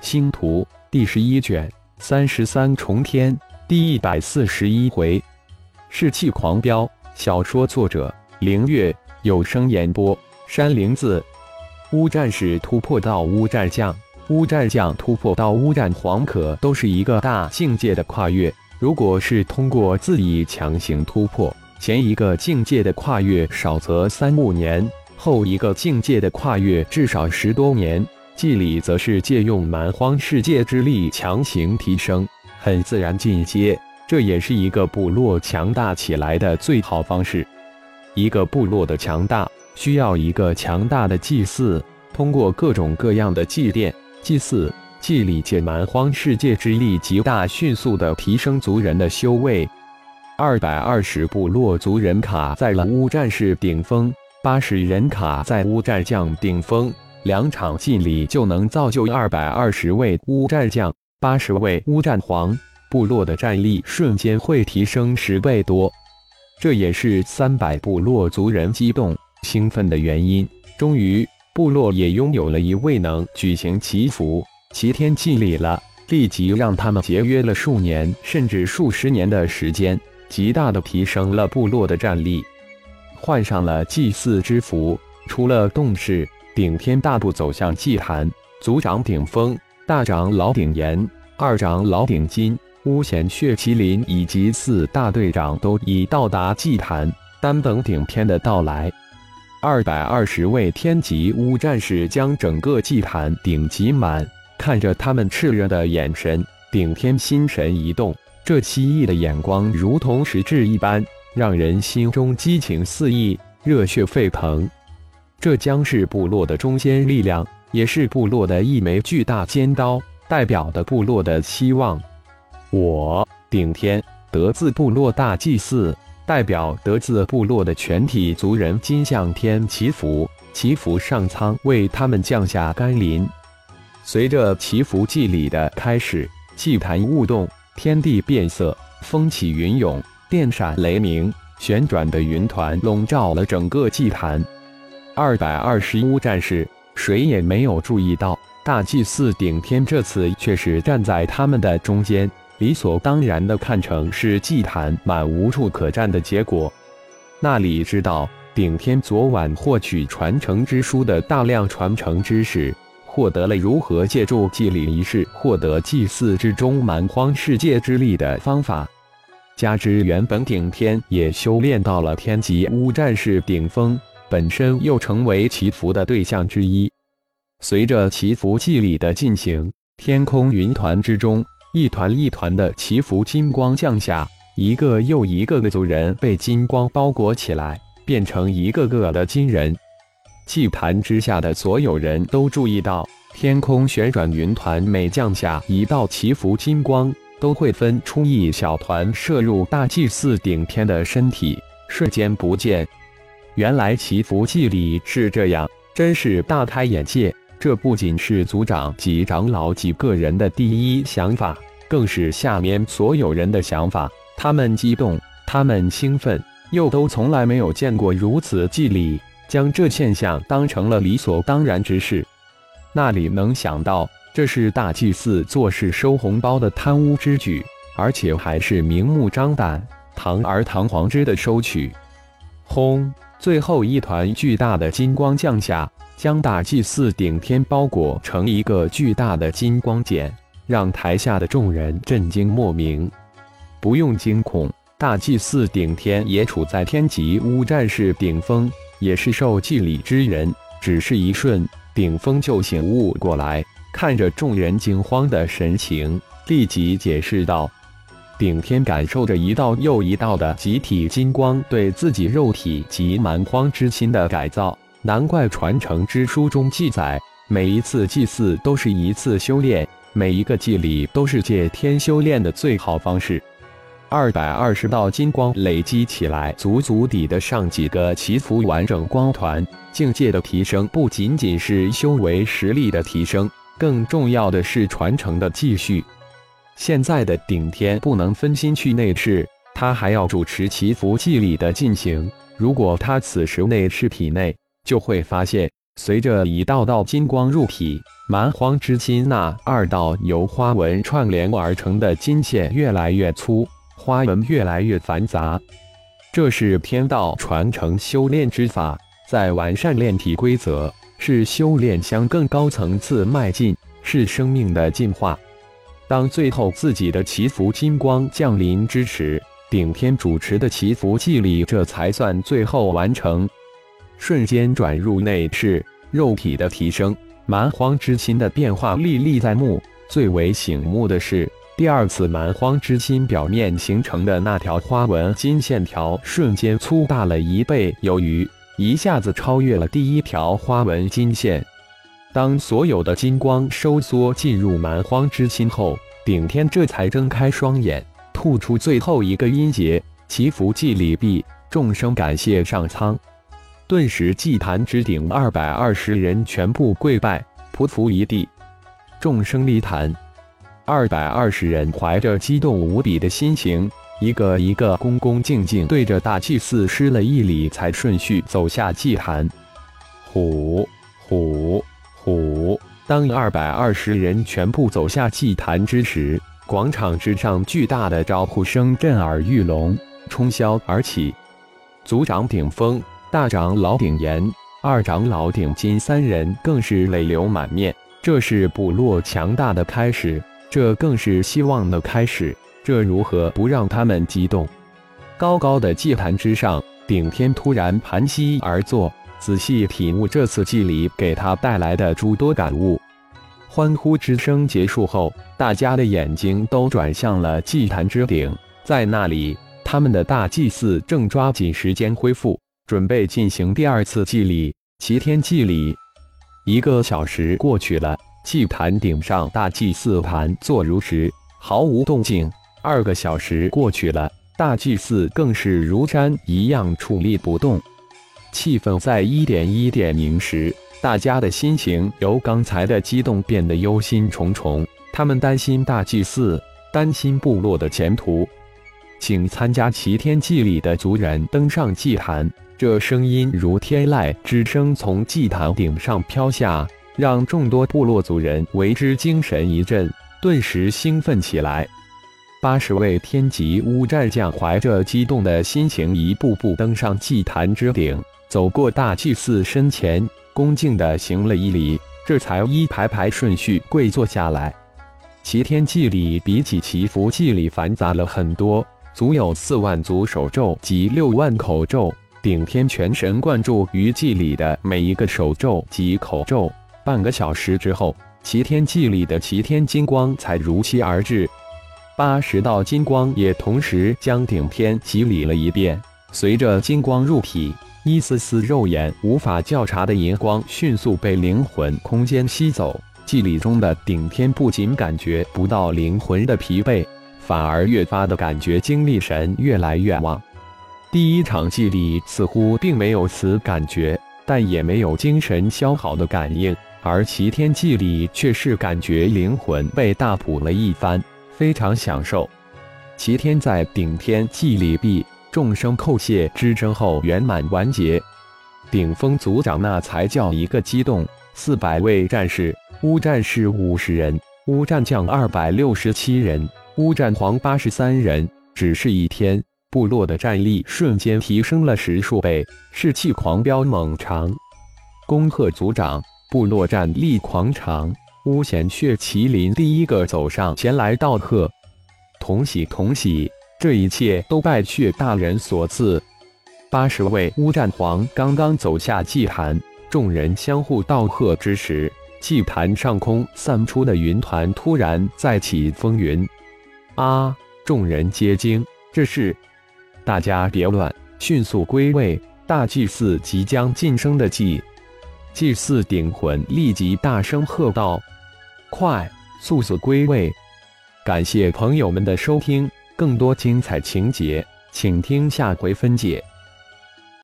星图第十一卷三十三重天第一百四十一回，士气狂飙。小说作者：凌月，有声演播：山灵子。乌战士突破到乌战将，乌战将突破到乌战皇，可都是一个大境界的跨越。如果是通过自己强行突破，前一个境界的跨越少则三五年，后一个境界的跨越至少十多年。祭礼则是借用蛮荒世界之力强行提升，很自然进阶。这也是一个部落强大起来的最好方式。一个部落的强大需要一个强大的祭祀，通过各种各样的祭奠、祭祀、祭礼，借蛮荒世界之力极大迅速的提升族人的修为。二百二十部落族人卡在了乌战士顶峰，八十人卡在乌战将顶峰。两场祭礼就能造就二百二十位乌战将、八十位乌战皇，部落的战力瞬间会提升十倍多。这也是三百部落族人激动兴奋的原因。终于，部落也拥有了一位能举行祈福、齐天祭礼了，立即让他们节约了数年甚至数十年的时间，极大的提升了部落的战力。换上了祭祀之服，除了动势。顶天大步走向祭坛，族长顶峰、大长老顶岩、二长老顶金、巫贤血麒麟以及四大队长都已到达祭坛，单等顶天的到来。二百二十位天级巫战士将整个祭坛顶挤满，看着他们炽热的眼神，顶天心神一动，这奇异的眼光如同实质一般，让人心中激情四溢，热血沸腾。这将是部落的中坚力量，也是部落的一枚巨大尖刀，代表的部落的希望。我顶天德字部落大祭祀，代表德字部落的全体族人，今向天祈福，祈福上苍为他们降下甘霖。随着祈福祭礼的开始，祭坛雾动，天地变色，风起云涌，电闪雷鸣，旋转的云团笼罩了整个祭坛。二百二十巫战士，谁也没有注意到，大祭司顶天这次却是站在他们的中间，理所当然的看成是祭坛满无处可站的结果。那里知道，顶天昨晚获取传承之书的大量传承知识，获得了如何借助祭礼仪式获得祭祀之中蛮荒世界之力的方法，加之原本顶天也修炼到了天级巫战士顶峰。本身又成为祈福的对象之一。随着祈福祭礼的进行，天空云团之中，一团一团的祈福金光降下，一个又一个的族人被金光包裹起来，变成一个个的金人。祭坛之下的所有人都注意到，天空旋转云团每降下一道祈福金光，都会分出一小团射入大祭司顶天的身体，瞬间不见。原来祈福祭礼是这样，真是大开眼界。这不仅是族长及长老几个人的第一想法，更是下面所有人的想法。他们激动，他们兴奋，又都从来没有见过如此祭礼，将这现象当成了理所当然之事。那里能想到，这是大祭司做事收红包的贪污之举，而且还是明目张胆、堂而堂皇之的收取。轰！最后一团巨大的金光降下，将大祭司顶天包裹成一个巨大的金光茧，让台下的众人震惊莫名。不用惊恐，大祭司顶天也处在天级乌战士顶峰，也是受祭礼之人。只是一瞬，顶峰就醒悟过来，看着众人惊慌的神情，立即解释道。顶天感受着一道又一道的集体金光对自己肉体及蛮荒之心的改造，难怪传承之书中记载，每一次祭祀都是一次修炼，每一个祭礼都是借天修炼的最好方式。二百二十道金光累积起来，足足抵得上几个祈福完整光团。境界的提升不仅仅是修为实力的提升，更重要的是传承的继续。现在的顶天不能分心去内视，他还要主持祈福祭礼的进行。如果他此时内视体内，就会发现随着一道道金光入体，蛮荒之心那二道由花纹串联而成的金线越来越粗，花纹越来越繁杂。这是天道传承修炼之法，在完善炼体规则，是修炼向更高层次迈进，是生命的进化。当最后自己的祈福金光降临之时，顶天主持的祈福祭礼这才算最后完成。瞬间转入内视，肉体的提升，蛮荒之心的变化历历在目。最为醒目的是，第二次蛮荒之心表面形成的那条花纹金线条瞬间粗大了一倍有余，一下子超越了第一条花纹金线。当所有的金光收缩进入蛮荒之心后，顶天这才睁开双眼，吐出最后一个音节：“祈福祭礼毕，众生感谢上苍。”顿时，祭坛之顶二百二十人全部跪拜，匍匐一地。众生离坛，二百二十人怀着激动无比的心情，一个一个恭恭敬敬对着大祭司施了一礼，才顺序走下祭坛。虎虎虎！当二百二十人全部走下祭坛之时，广场之上巨大的招呼声震耳欲聋，冲霄而起。族长顶峰。大长老顶岩、二长老顶金三人更是泪流满面。这是部落强大的开始，这更是希望的开始。这如何不让他们激动？高高的祭坛之上，顶天突然盘膝而坐，仔细体悟这次祭礼给他带来的诸多感悟。欢呼之声结束后，大家的眼睛都转向了祭坛之顶，在那里，他们的大祭司正抓紧时间恢复。准备进行第二次祭礼，齐天祭礼。一个小时过去了，祭坛顶上大祭司盘坐如石，毫无动静。二个小时过去了，大祭司更是如山一样矗立不动。气氛在一点一点凝实，大家的心情由刚才的激动变得忧心忡忡。他们担心大祭司，担心部落的前途。请参加齐天祭礼的族人登上祭坛。这声音如天籁之声从祭坛顶上飘下，让众多部落族人为之精神一振，顿时兴奋起来。八十位天级乌战将怀着激动的心情，一步步登上祭坛之顶，走过大祭司身前，恭敬地行了一礼，这才一排排顺序跪坐下来。齐天祭礼比起祈福祭礼繁杂了很多，足有四万组手咒及六万口咒。顶天全神贯注于祭礼的每一个手咒及口咒，半个小时之后，齐天祭礼的齐天金光才如期而至。八十道金光也同时将顶天洗礼了一遍。随着金光入体，一丝丝肉眼无法觉察的银光迅速被灵魂空间吸走。祭礼中的顶天不仅感觉不到灵魂的疲惫，反而越发的感觉精力神越来越旺。第一场祭礼似乎并没有此感觉，但也没有精神消耗的感应，而齐天祭礼却是感觉灵魂被大补了一番，非常享受。齐天在顶天祭礼毕，众生叩谢之声后圆满完结。顶峰族长那才叫一个激动，四百位战士，乌战士五十人，乌战将二百六十七人，乌战皇八十三人，只是一天。部落的战力瞬间提升了十数倍，士气狂飙猛长。恭贺族长，部落战力狂长。巫贤血麒麟第一个走上前来道贺，同喜同喜，这一切都拜血大人所赐。八十位乌战皇刚刚走下祭坛，众人相互道贺之时，祭坛上空散出的云团突然再起风云。啊！众人皆惊，这是。大家别乱，迅速归位。大祭司即将晋升的祭祭祀顶魂立即大声喝道：“快，速速归位！”感谢朋友们的收听，更多精彩情节，请听下回分解。